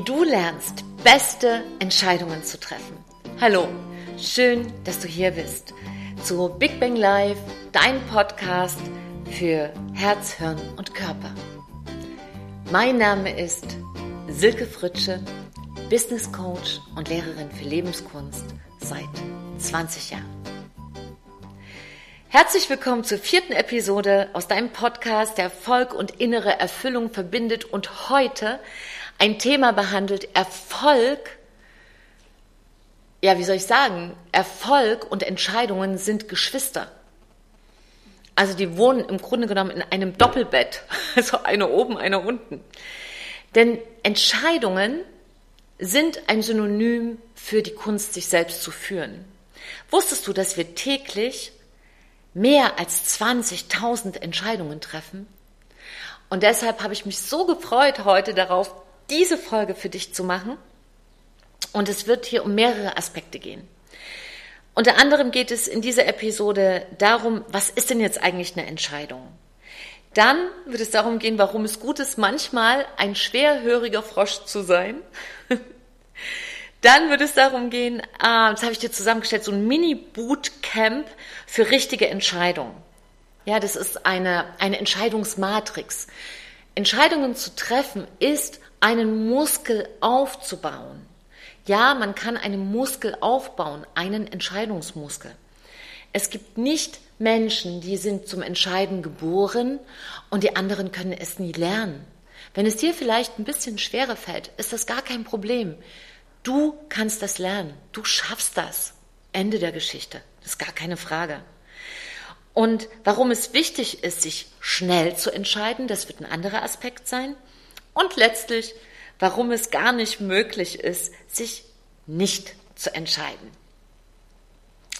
wie du lernst, beste Entscheidungen zu treffen. Hallo, schön, dass du hier bist zu Big Bang Live, dein Podcast für Herz, Hirn und Körper. Mein Name ist Silke Fritsche, Business Coach und Lehrerin für Lebenskunst seit 20 Jahren. Herzlich willkommen zur vierten Episode aus deinem Podcast, der Erfolg und innere Erfüllung verbindet und heute ein Thema behandelt, Erfolg, ja, wie soll ich sagen, Erfolg und Entscheidungen sind Geschwister. Also die wohnen im Grunde genommen in einem Doppelbett, also eine oben, eine unten. Denn Entscheidungen sind ein Synonym für die Kunst, sich selbst zu führen. Wusstest du, dass wir täglich mehr als 20.000 Entscheidungen treffen? Und deshalb habe ich mich so gefreut heute darauf, diese Folge für dich zu machen. Und es wird hier um mehrere Aspekte gehen. Unter anderem geht es in dieser Episode darum, was ist denn jetzt eigentlich eine Entscheidung? Dann wird es darum gehen, warum es gut ist, manchmal ein schwerhöriger Frosch zu sein. Dann wird es darum gehen, ah, das habe ich dir zusammengestellt, so ein Mini-Bootcamp für richtige Entscheidungen. Ja, das ist eine, eine Entscheidungsmatrix. Entscheidungen zu treffen ist, einen Muskel aufzubauen. Ja, man kann einen Muskel aufbauen, einen Entscheidungsmuskel. Es gibt nicht Menschen, die sind zum Entscheiden geboren und die anderen können es nie lernen. Wenn es dir vielleicht ein bisschen schwerer fällt, ist das gar kein Problem. Du kannst das lernen. Du schaffst das. Ende der Geschichte. Das ist gar keine Frage. Und warum es wichtig ist, sich schnell zu entscheiden, das wird ein anderer Aspekt sein. Und letztlich, warum es gar nicht möglich ist, sich nicht zu entscheiden.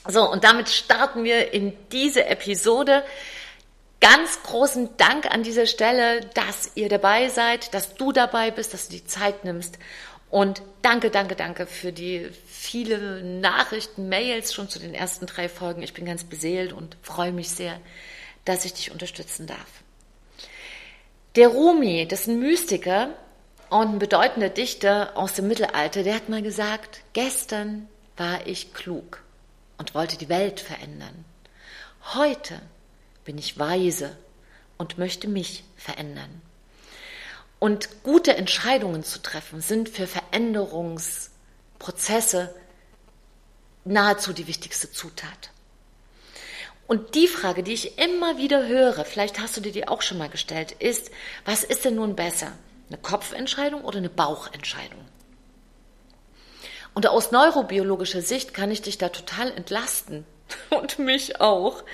So, und damit starten wir in diese Episode. Ganz großen Dank an dieser Stelle, dass ihr dabei seid, dass du dabei bist, dass du die Zeit nimmst. Und danke, danke, danke für die viele Nachrichten, Mails schon zu den ersten drei Folgen. Ich bin ganz beseelt und freue mich sehr, dass ich dich unterstützen darf. Der Rumi, das ist ein Mystiker, und ein bedeutender Dichter aus dem Mittelalter, der hat mal gesagt, gestern war ich klug und wollte die Welt verändern. Heute bin ich weise und möchte mich verändern. Und gute Entscheidungen zu treffen sind für Veränderungsprozesse nahezu die wichtigste Zutat. Und die Frage, die ich immer wieder höre, vielleicht hast du dir die auch schon mal gestellt, ist, was ist denn nun besser? Eine Kopfentscheidung oder eine Bauchentscheidung? Und aus neurobiologischer Sicht kann ich dich da total entlasten und mich auch.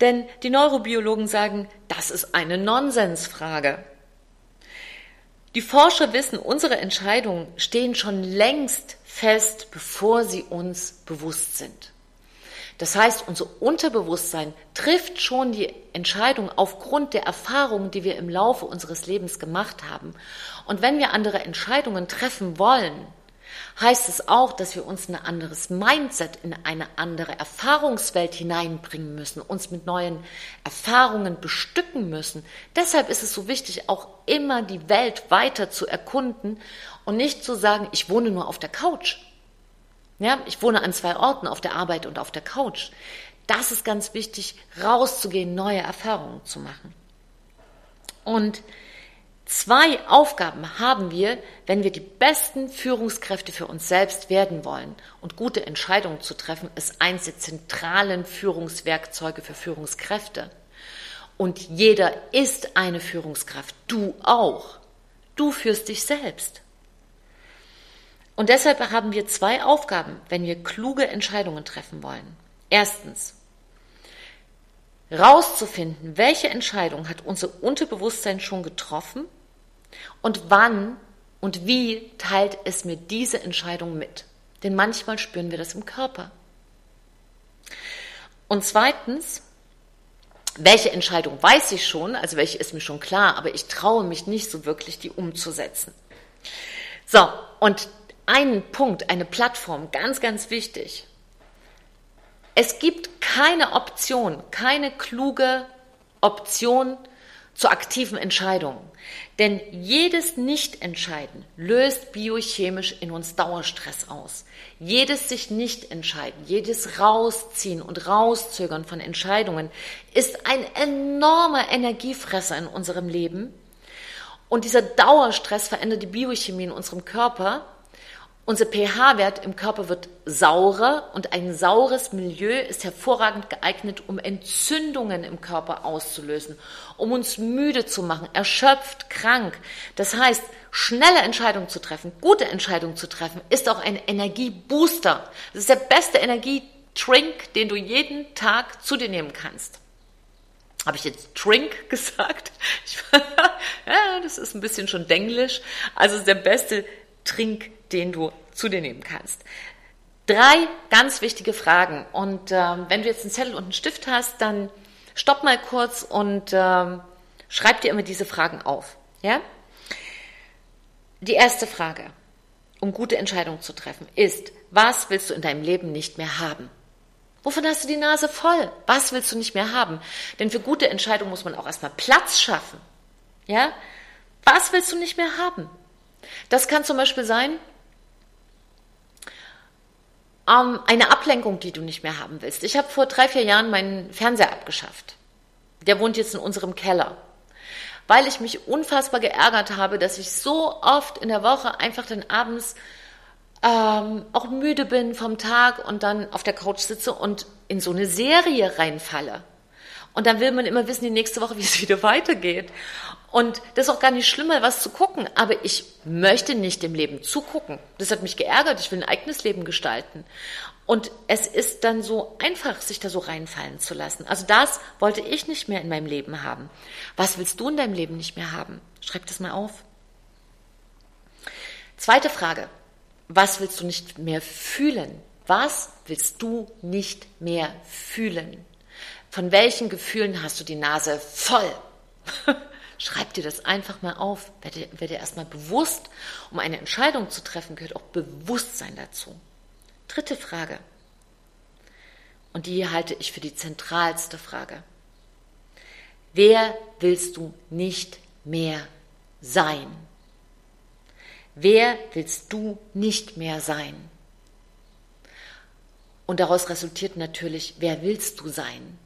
Denn die Neurobiologen sagen, das ist eine Nonsensfrage. Die Forscher wissen, unsere Entscheidungen stehen schon längst fest, bevor sie uns bewusst sind. Das heißt, unser Unterbewusstsein trifft schon die Entscheidung aufgrund der Erfahrungen, die wir im Laufe unseres Lebens gemacht haben. Und wenn wir andere Entscheidungen treffen wollen, heißt es auch, dass wir uns ein anderes Mindset in eine andere Erfahrungswelt hineinbringen müssen, uns mit neuen Erfahrungen bestücken müssen. Deshalb ist es so wichtig, auch immer die Welt weiter zu erkunden und nicht zu sagen, ich wohne nur auf der Couch. Ja, ich wohne an zwei Orten, auf der Arbeit und auf der Couch. Das ist ganz wichtig, rauszugehen, neue Erfahrungen zu machen. Und zwei Aufgaben haben wir, wenn wir die besten Führungskräfte für uns selbst werden wollen. Und gute Entscheidungen zu treffen, ist eins der zentralen Führungswerkzeuge für Führungskräfte. Und jeder ist eine Führungskraft, du auch. Du führst dich selbst. Und deshalb haben wir zwei Aufgaben, wenn wir kluge Entscheidungen treffen wollen. Erstens, rauszufinden, welche Entscheidung hat unser Unterbewusstsein schon getroffen und wann und wie teilt es mir diese Entscheidung mit. Denn manchmal spüren wir das im Körper. Und zweitens, welche Entscheidung weiß ich schon, also welche ist mir schon klar, aber ich traue mich nicht so wirklich, die umzusetzen. So, und einen Punkt, eine Plattform, ganz, ganz wichtig. Es gibt keine Option, keine kluge Option, zu aktiven Entscheidungen. Denn jedes Nicht-Entscheiden löst biochemisch in uns Dauerstress aus. Jedes sich nicht entscheiden, jedes Rausziehen und Rauszögern von Entscheidungen ist ein enormer Energiefresser in unserem Leben. Und dieser Dauerstress verändert die Biochemie in unserem Körper unser pH-Wert im Körper wird saurer und ein saures Milieu ist hervorragend geeignet, um Entzündungen im Körper auszulösen, um uns müde zu machen, erschöpft, krank. Das heißt, schnelle Entscheidungen zu treffen, gute Entscheidungen zu treffen, ist auch ein Energiebooster. Das ist der beste Energietrink, den du jeden Tag zu dir nehmen kannst. Habe ich jetzt Drink gesagt? Ja, das ist ein bisschen schon denglisch. Also der beste Trink, den du zu dir nehmen kannst. Drei ganz wichtige Fragen. Und ähm, wenn du jetzt einen Zettel und einen Stift hast, dann stopp mal kurz und ähm, schreib dir immer diese Fragen auf. Ja? Die erste Frage, um gute Entscheidungen zu treffen, ist, was willst du in deinem Leben nicht mehr haben? Wovon hast du die Nase voll? Was willst du nicht mehr haben? Denn für gute Entscheidungen muss man auch erstmal Platz schaffen. Ja? Was willst du nicht mehr haben? Das kann zum Beispiel sein, ähm, eine Ablenkung, die du nicht mehr haben willst. Ich habe vor drei, vier Jahren meinen Fernseher abgeschafft. Der wohnt jetzt in unserem Keller. Weil ich mich unfassbar geärgert habe, dass ich so oft in der Woche einfach dann abends ähm, auch müde bin vom Tag und dann auf der Couch sitze und in so eine Serie reinfalle. Und dann will man immer wissen, die nächste Woche, wie es wieder weitergeht. Und das ist auch gar nicht schlimm, mal was zu gucken. Aber ich möchte nicht dem Leben zugucken. Das hat mich geärgert. Ich will ein eigenes Leben gestalten. Und es ist dann so einfach, sich da so reinfallen zu lassen. Also das wollte ich nicht mehr in meinem Leben haben. Was willst du in deinem Leben nicht mehr haben? Schreib das mal auf. Zweite Frage. Was willst du nicht mehr fühlen? Was willst du nicht mehr fühlen? Von welchen Gefühlen hast du die Nase voll? Schreib dir das einfach mal auf. Werde, werde erstmal bewusst. Um eine Entscheidung zu treffen, gehört auch Bewusstsein dazu. Dritte Frage. Und die halte ich für die zentralste Frage. Wer willst du nicht mehr sein? Wer willst du nicht mehr sein? Und daraus resultiert natürlich, wer willst du sein?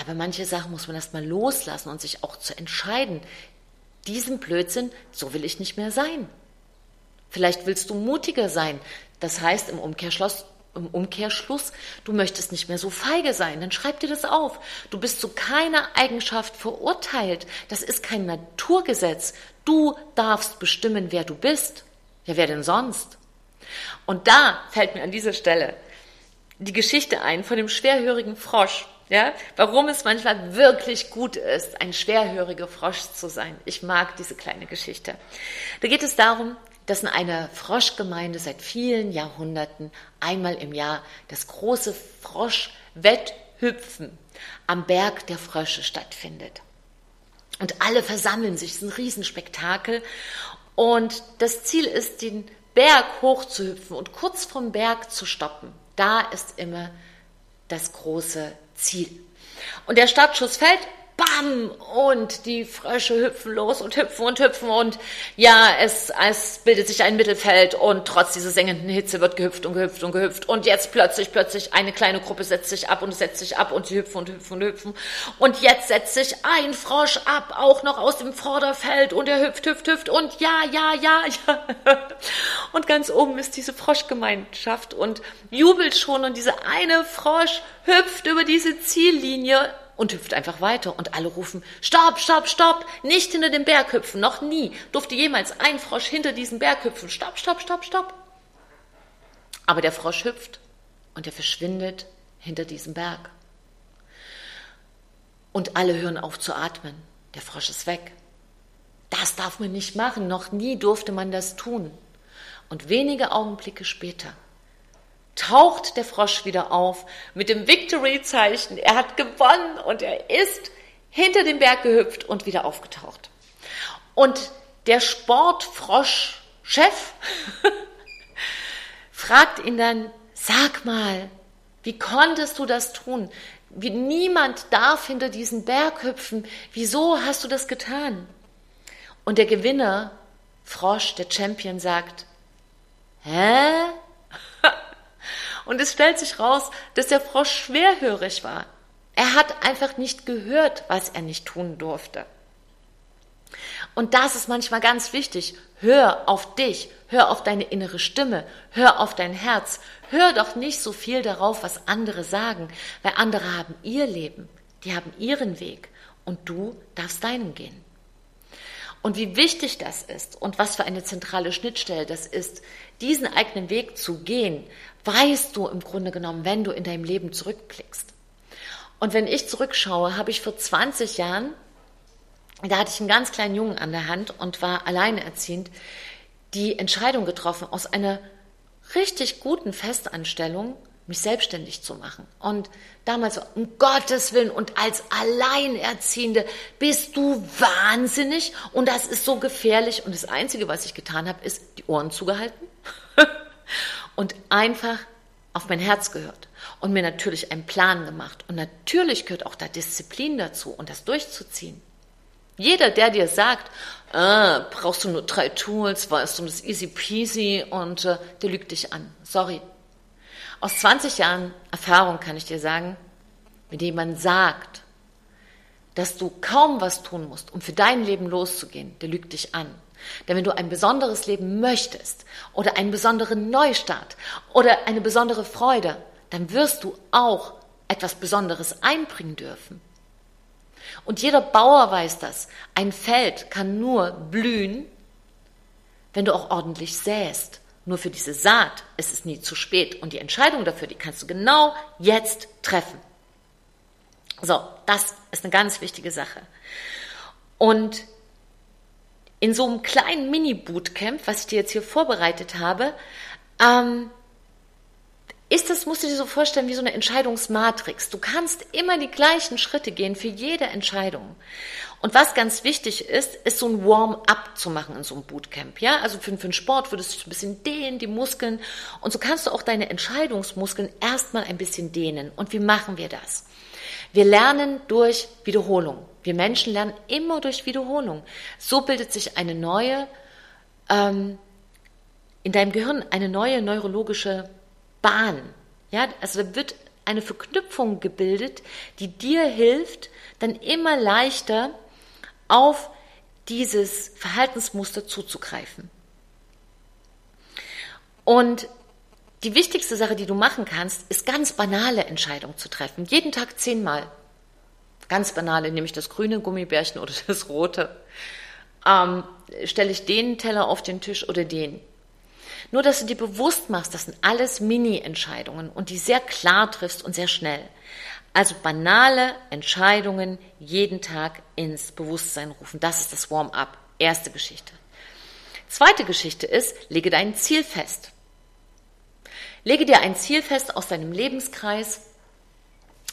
Aber manche Sachen muss man erstmal loslassen und sich auch zu entscheiden. Diesen Blödsinn, so will ich nicht mehr sein. Vielleicht willst du mutiger sein. Das heißt im Umkehrschluss, im Umkehrschluss, du möchtest nicht mehr so feige sein. Dann schreib dir das auf. Du bist zu keiner Eigenschaft verurteilt. Das ist kein Naturgesetz. Du darfst bestimmen, wer du bist. Ja, wer denn sonst? Und da fällt mir an dieser Stelle die Geschichte ein von dem schwerhörigen Frosch. Ja, warum es manchmal wirklich gut ist, ein schwerhöriger Frosch zu sein. Ich mag diese kleine Geschichte. Da geht es darum, dass in einer Froschgemeinde seit vielen Jahrhunderten einmal im Jahr das große Froschwetthüpfen am Berg der Frösche stattfindet. Und alle versammeln sich, es ist ein Riesenspektakel. Und das Ziel ist, den Berg hochzuhüpfen und kurz vom Berg zu stoppen. Da ist immer das große Ziel. Und der Startschuss fällt, bam, und die Frösche hüpfen los und hüpfen und hüpfen und ja, es, es bildet sich ein Mittelfeld und trotz dieser sengenden Hitze wird gehüpft und gehüpft und gehüpft und jetzt plötzlich, plötzlich eine kleine Gruppe setzt sich ab und setzt sich ab und sie hüpfen und hüpfen und hüpfen und jetzt setzt sich ein Frosch ab, auch noch aus dem Vorderfeld und er hüpft, hüpft, hüpft und ja, ja, ja, ja. Und ganz oben ist diese Froschgemeinschaft und jubelt schon und dieser eine Frosch hüpft über diese Ziellinie und hüpft einfach weiter und alle rufen, stopp, stopp, stopp, nicht hinter dem Berg hüpfen, noch nie durfte jemals ein Frosch hinter diesem Berg hüpfen, stopp, stopp, stopp, stopp. Aber der Frosch hüpft und er verschwindet hinter diesem Berg. Und alle hören auf zu atmen, der Frosch ist weg. Das darf man nicht machen, noch nie durfte man das tun. Und wenige Augenblicke später taucht der Frosch wieder auf mit dem Victory-Zeichen. Er hat gewonnen und er ist hinter den Berg gehüpft und wieder aufgetaucht. Und der Sportfrosch-Chef fragt ihn dann, sag mal, wie konntest du das tun? Wie, niemand darf hinter diesen Berg hüpfen. Wieso hast du das getan? Und der Gewinner, Frosch, der Champion, sagt, hä? Und es stellt sich raus, dass der Frosch schwerhörig war. Er hat einfach nicht gehört, was er nicht tun durfte. Und das ist manchmal ganz wichtig. Hör auf dich, hör auf deine innere Stimme, hör auf dein Herz. Hör doch nicht so viel darauf, was andere sagen, weil andere haben ihr Leben, die haben ihren Weg und du darfst deinen gehen. Und wie wichtig das ist und was für eine zentrale Schnittstelle das ist, diesen eigenen Weg zu gehen, weißt du im Grunde genommen, wenn du in deinem Leben zurückblickst. Und wenn ich zurückschaue, habe ich vor 20 Jahren, da hatte ich einen ganz kleinen Jungen an der Hand und war alleinerziehend, die Entscheidung getroffen, aus einer richtig guten Festanstellung mich selbstständig zu machen. Und damals, um Gottes Willen, und als Alleinerziehende bist du wahnsinnig und das ist so gefährlich. Und das Einzige, was ich getan habe, ist die Ohren zugehalten und einfach auf mein Herz gehört und mir natürlich einen Plan gemacht. Und natürlich gehört auch da Disziplin dazu und das durchzuziehen. Jeder, der dir sagt, ah, brauchst du nur drei Tools, weißt du, das easy peasy und äh, der lügt dich an. Sorry. Aus 20 Jahren Erfahrung kann ich dir sagen, wenn jemand sagt, dass du kaum was tun musst, um für dein Leben loszugehen, der lügt dich an. Denn wenn du ein besonderes Leben möchtest oder einen besonderen Neustart oder eine besondere Freude, dann wirst du auch etwas Besonderes einbringen dürfen. Und jeder Bauer weiß das. Ein Feld kann nur blühen, wenn du auch ordentlich säst. Nur für diese Saat ist es nie zu spät. Und die Entscheidung dafür, die kannst du genau jetzt treffen. So, das ist eine ganz wichtige Sache. Und in so einem kleinen Mini-Bootcamp, was ich dir jetzt hier vorbereitet habe, ähm, ist das, musst du dir so vorstellen, wie so eine Entscheidungsmatrix. Du kannst immer die gleichen Schritte gehen für jede Entscheidung. Und was ganz wichtig ist, ist so ein Warm-up zu machen in so einem Bootcamp. Ja, also für, für den Sport würdest du ein bisschen dehnen, die Muskeln. Und so kannst du auch deine Entscheidungsmuskeln erstmal ein bisschen dehnen. Und wie machen wir das? Wir lernen durch Wiederholung. Wir Menschen lernen immer durch Wiederholung. So bildet sich eine neue, ähm, in deinem Gehirn eine neue neurologische Bahn. Ja, also da wird eine Verknüpfung gebildet, die dir hilft, dann immer leichter auf dieses Verhaltensmuster zuzugreifen. Und die wichtigste Sache, die du machen kannst, ist ganz banale Entscheidungen zu treffen. Jeden Tag zehnmal. Ganz banale, nämlich das grüne Gummibärchen oder das rote. Ähm, stelle ich den Teller auf den Tisch oder den? Nur, dass du dir bewusst machst, das sind alles Mini-Entscheidungen und die sehr klar triffst und sehr schnell. Also banale Entscheidungen jeden Tag ins Bewusstsein rufen. Das ist das Warm-up. Erste Geschichte. Zweite Geschichte ist, lege dein Ziel fest. Lege dir ein Ziel fest aus deinem Lebenskreis.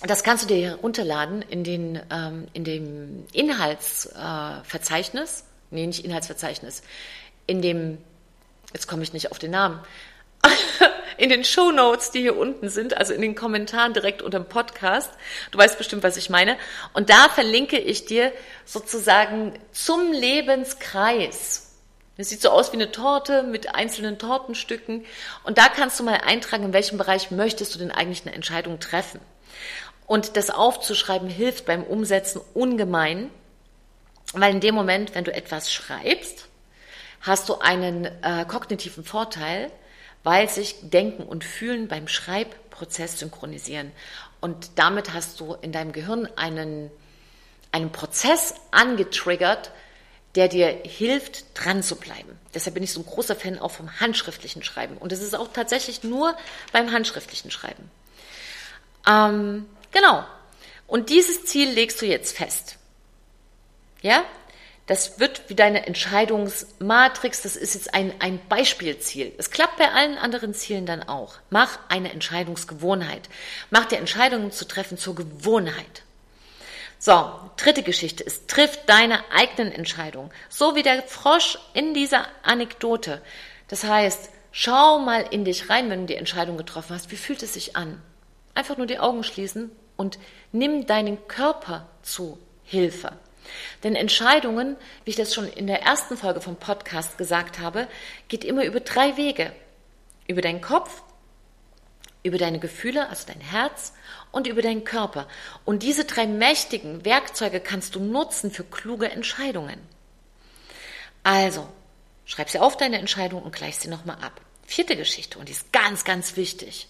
Das kannst du dir herunterladen in, den, ähm, in dem Inhaltsverzeichnis. Äh, nee, nicht Inhaltsverzeichnis. In dem jetzt komme ich nicht auf den Namen, in den Show Notes, die hier unten sind, also in den Kommentaren direkt unter dem Podcast. Du weißt bestimmt, was ich meine. Und da verlinke ich dir sozusagen zum Lebenskreis. Das sieht so aus wie eine Torte mit einzelnen Tortenstücken. Und da kannst du mal eintragen, in welchem Bereich möchtest du denn eigentlich eine Entscheidung treffen. Und das aufzuschreiben hilft beim Umsetzen ungemein, weil in dem Moment, wenn du etwas schreibst, hast du einen äh, kognitiven Vorteil, weil sich Denken und Fühlen beim Schreibprozess synchronisieren. Und damit hast du in deinem Gehirn einen, einen Prozess angetriggert, der dir hilft, dran zu bleiben. Deshalb bin ich so ein großer Fan auch vom handschriftlichen Schreiben. Und es ist auch tatsächlich nur beim handschriftlichen Schreiben. Ähm, genau. Und dieses Ziel legst du jetzt fest. Ja? Das wird wie deine Entscheidungsmatrix, das ist jetzt ein, ein Beispielziel. Es klappt bei allen anderen Zielen dann auch. Mach eine Entscheidungsgewohnheit. Mach dir Entscheidungen zu treffen zur Gewohnheit. So, dritte Geschichte ist, triff deine eigenen Entscheidungen. So wie der Frosch in dieser Anekdote. Das heißt, schau mal in dich rein, wenn du die Entscheidung getroffen hast. Wie fühlt es sich an? Einfach nur die Augen schließen und nimm deinen Körper zu Hilfe. Denn Entscheidungen, wie ich das schon in der ersten Folge vom Podcast gesagt habe, geht immer über drei Wege. Über deinen Kopf, über deine Gefühle, also dein Herz und über deinen Körper. Und diese drei mächtigen Werkzeuge kannst du nutzen für kluge Entscheidungen. Also, schreib sie auf deine Entscheidung und gleich sie nochmal ab. Vierte Geschichte, und die ist ganz, ganz wichtig.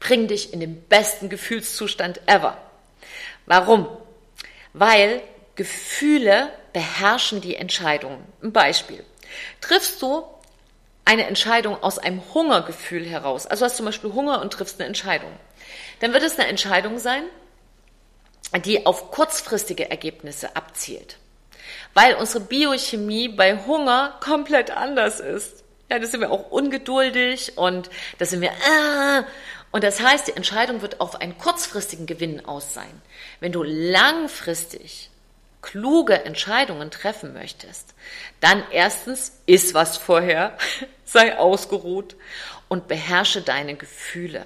Bring dich in den besten Gefühlszustand ever. Warum? Weil Gefühle beherrschen die Entscheidungen. Ein Beispiel. Triffst du eine Entscheidung aus einem Hungergefühl heraus, also hast zum Beispiel Hunger und triffst eine Entscheidung, dann wird es eine Entscheidung sein, die auf kurzfristige Ergebnisse abzielt. Weil unsere Biochemie bei Hunger komplett anders ist. Ja, da sind wir auch ungeduldig und da sind wir, äh, und das heißt, die Entscheidung wird auf einen kurzfristigen Gewinn aus sein. Wenn du langfristig kluge Entscheidungen treffen möchtest, dann erstens iss was vorher, sei ausgeruht und beherrsche deine Gefühle.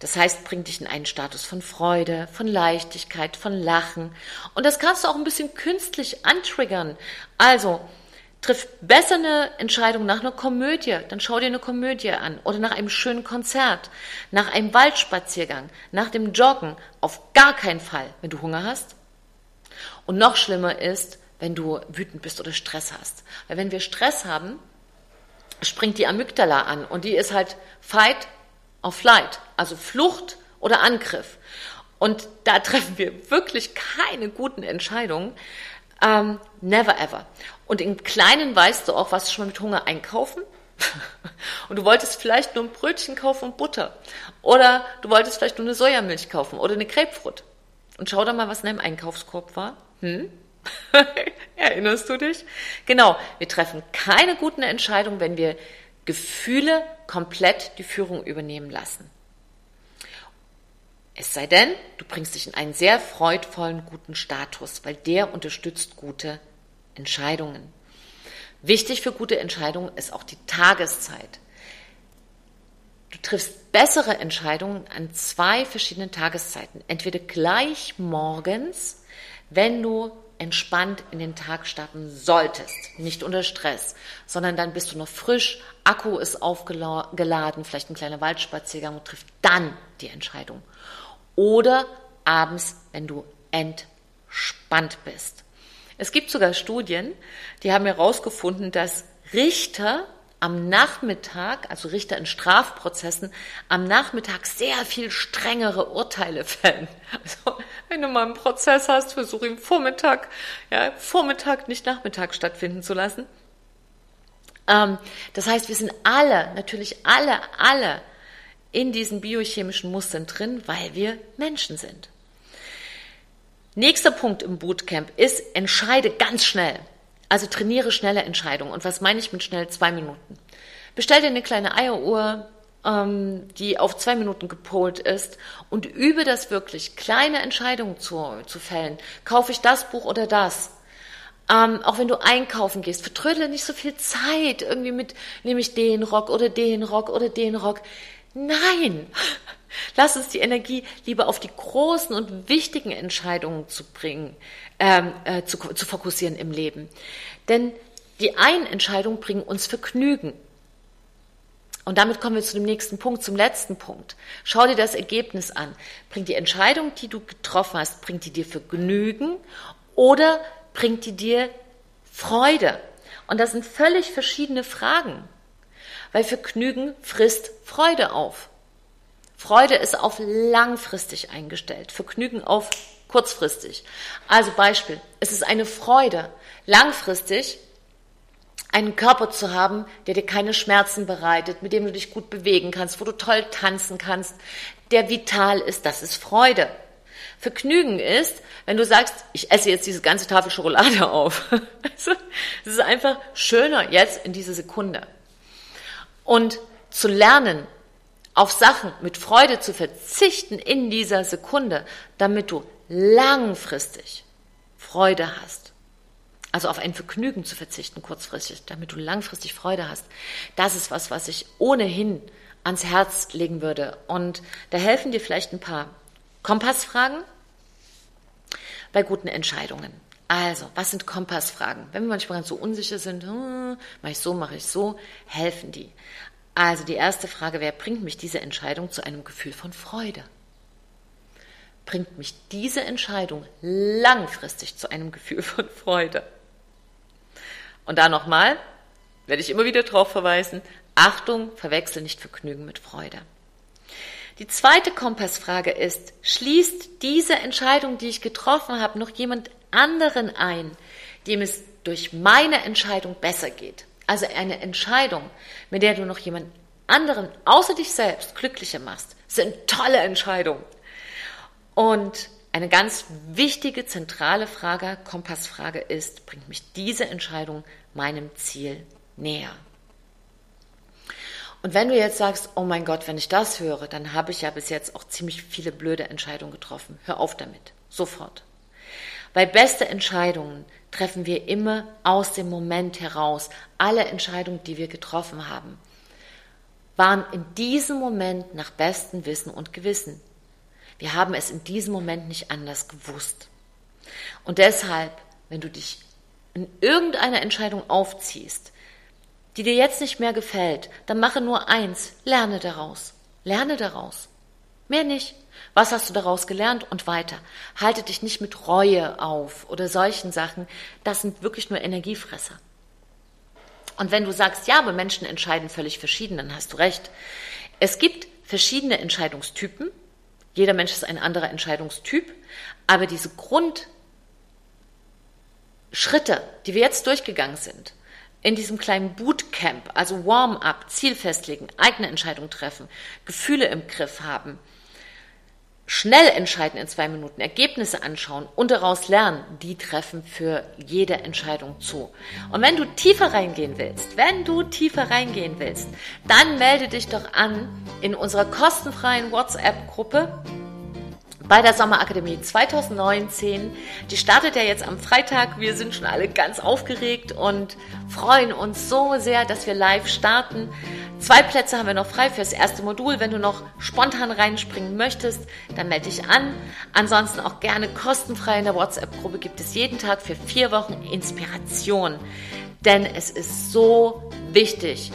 Das heißt, bring dich in einen Status von Freude, von Leichtigkeit, von Lachen. Und das kannst du auch ein bisschen künstlich antriggern. Also, triff besser eine Entscheidung nach einer Komödie, dann schau dir eine Komödie an oder nach einem schönen Konzert, nach einem Waldspaziergang, nach dem Joggen. Auf gar keinen Fall, wenn du Hunger hast, und noch schlimmer ist, wenn du wütend bist oder Stress hast. Weil wenn wir Stress haben, springt die Amygdala an und die ist halt Fight or Flight, also Flucht oder Angriff. Und da treffen wir wirklich keine guten Entscheidungen. Ähm, never ever. Und im Kleinen weißt du auch, was schon mal mit Hunger einkaufen. und du wolltest vielleicht nur ein Brötchen kaufen und Butter. Oder du wolltest vielleicht nur eine Sojamilch kaufen oder eine Grapefruit. Und schau doch mal, was in deinem Einkaufskorb war. Hm? Erinnerst du dich? Genau, wir treffen keine guten Entscheidungen, wenn wir Gefühle komplett die Führung übernehmen lassen. Es sei denn, du bringst dich in einen sehr freudvollen, guten Status, weil der unterstützt gute Entscheidungen. Wichtig für gute Entscheidungen ist auch die Tageszeit. Du triffst bessere Entscheidungen an zwei verschiedenen Tageszeiten. Entweder gleich morgens, wenn du entspannt in den Tag starten solltest, nicht unter Stress, sondern dann bist du noch frisch, Akku ist aufgeladen, vielleicht ein kleiner Waldspaziergang und trifft dann die Entscheidung. Oder abends, wenn du entspannt bist. Es gibt sogar Studien, die haben herausgefunden, dass Richter am Nachmittag, also Richter in Strafprozessen, am Nachmittag sehr viel strengere Urteile fällen. Also, wenn du mal einen Prozess hast, versuch ihn Vormittag, ja, Vormittag, nicht Nachmittag stattfinden zu lassen. Ähm, das heißt, wir sind alle, natürlich alle, alle in diesen biochemischen Mustern drin, weil wir Menschen sind. Nächster Punkt im Bootcamp ist, entscheide ganz schnell. Also trainiere schnelle Entscheidungen. Und was meine ich mit schnell? Zwei Minuten. Bestell dir eine kleine Eieruhr, ähm, die auf zwei Minuten gepolt ist und übe das wirklich, kleine Entscheidungen zu, zu fällen. Kaufe ich das Buch oder das? Ähm, auch wenn du einkaufen gehst, vertrödle nicht so viel Zeit irgendwie mit, nehme ich den Rock oder den Rock oder den Rock. Nein! Lass uns die Energie lieber auf die großen und wichtigen Entscheidungen zu bringen, ähm, äh, zu, zu fokussieren im Leben. Denn die einen Entscheidungen bringen uns Vergnügen. Und damit kommen wir zu dem nächsten Punkt, zum letzten Punkt. Schau dir das Ergebnis an. Bringt die Entscheidung, die du getroffen hast, bringt die dir Vergnügen oder bringt die dir Freude? Und das sind völlig verschiedene Fragen. Weil Vergnügen frisst Freude auf. Freude ist auf langfristig eingestellt, Vergnügen auf kurzfristig. Also Beispiel, es ist eine Freude, langfristig einen Körper zu haben, der dir keine Schmerzen bereitet, mit dem du dich gut bewegen kannst, wo du toll tanzen kannst, der vital ist, das ist Freude. Vergnügen ist, wenn du sagst, ich esse jetzt diese ganze Tafel Schokolade auf. Es ist einfach schöner jetzt in dieser Sekunde. Und zu lernen, auf Sachen mit Freude zu verzichten in dieser Sekunde, damit du langfristig Freude hast. Also auf ein Vergnügen zu verzichten kurzfristig, damit du langfristig Freude hast. Das ist was, was ich ohnehin ans Herz legen würde. Und da helfen dir vielleicht ein paar Kompassfragen. bei guten Entscheidungen. Also, was sind Kompassfragen? Wenn wir manchmal ganz so unsicher sind, hm, mache ich so, mache ich so, helfen die. Also die erste Frage wäre, bringt mich diese Entscheidung zu einem Gefühl von Freude? Bringt mich diese Entscheidung langfristig zu einem Gefühl von Freude? Und da nochmal, werde ich immer wieder darauf verweisen, Achtung, verwechsel nicht Vergnügen mit Freude. Die zweite Kompassfrage ist, schließt diese Entscheidung, die ich getroffen habe, noch jemand anderen ein, dem es durch meine Entscheidung besser geht? Also eine Entscheidung, mit der du noch jemand anderen außer dich selbst glücklicher machst, sind tolle Entscheidungen. Und eine ganz wichtige, zentrale Frage, Kompassfrage ist, bringt mich diese Entscheidung meinem Ziel näher? Und wenn du jetzt sagst, oh mein Gott, wenn ich das höre, dann habe ich ja bis jetzt auch ziemlich viele blöde Entscheidungen getroffen. Hör auf damit. Sofort. Weil beste Entscheidungen treffen wir immer aus dem Moment heraus. Alle Entscheidungen, die wir getroffen haben, waren in diesem Moment nach bestem Wissen und Gewissen. Wir haben es in diesem Moment nicht anders gewusst. Und deshalb, wenn du dich in irgendeiner Entscheidung aufziehst, die dir jetzt nicht mehr gefällt, dann mache nur eins, lerne daraus. Lerne daraus. Mehr nicht. Was hast du daraus gelernt und weiter? Halte dich nicht mit Reue auf oder solchen Sachen. Das sind wirklich nur Energiefresser. Und wenn du sagst, ja, aber Menschen entscheiden völlig verschieden, dann hast du recht. Es gibt verschiedene Entscheidungstypen. Jeder Mensch ist ein anderer Entscheidungstyp. Aber diese Grundschritte, die wir jetzt durchgegangen sind, in diesem kleinen Bootcamp, also Warm-up, Ziel festlegen, eigene Entscheidung treffen, Gefühle im Griff haben, schnell entscheiden in zwei Minuten, Ergebnisse anschauen und daraus lernen, die treffen für jede Entscheidung zu. Und wenn du tiefer reingehen willst, wenn du tiefer reingehen willst, dann melde dich doch an in unserer kostenfreien WhatsApp-Gruppe bei der Sommerakademie 2019. Die startet ja jetzt am Freitag. Wir sind schon alle ganz aufgeregt und freuen uns so sehr, dass wir live starten. Zwei Plätze haben wir noch frei für das erste Modul. Wenn du noch spontan reinspringen möchtest, dann melde dich an. Ansonsten auch gerne kostenfrei in der WhatsApp-Gruppe gibt es jeden Tag für vier Wochen Inspiration. Denn es ist so wichtig,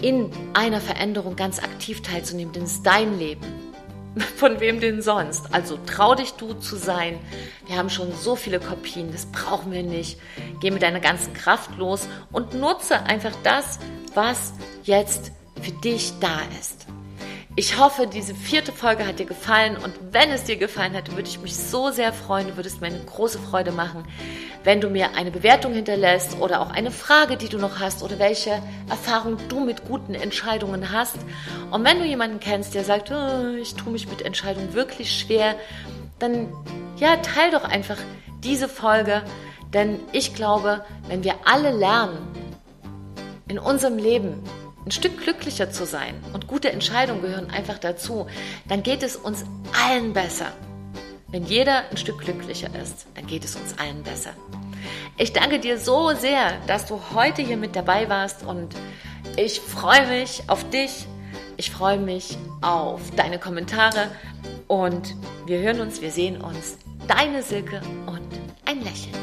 in einer Veränderung ganz aktiv teilzunehmen, denn es ist dein Leben. Von wem denn sonst? Also trau dich du zu sein. Wir haben schon so viele Kopien, das brauchen wir nicht. Geh mit deiner ganzen Kraft los und nutze einfach das, was jetzt für dich da ist. Ich hoffe, diese vierte Folge hat dir gefallen und wenn es dir gefallen hat, würde ich mich so sehr freuen, du würdest mir eine große Freude machen, wenn du mir eine Bewertung hinterlässt oder auch eine Frage, die du noch hast oder welche Erfahrung du mit guten Entscheidungen hast. Und wenn du jemanden kennst, der sagt, oh, ich tue mich mit Entscheidungen wirklich schwer, dann ja, teil doch einfach diese Folge, denn ich glaube, wenn wir alle lernen, in unserem Leben ein Stück glücklicher zu sein und gute Entscheidungen gehören einfach dazu, dann geht es uns allen besser. Wenn jeder ein Stück glücklicher ist, dann geht es uns allen besser. Ich danke dir so sehr, dass du heute hier mit dabei warst und ich freue mich auf dich. Ich freue mich auf deine Kommentare und wir hören uns, wir sehen uns. Deine Silke und ein Lächeln.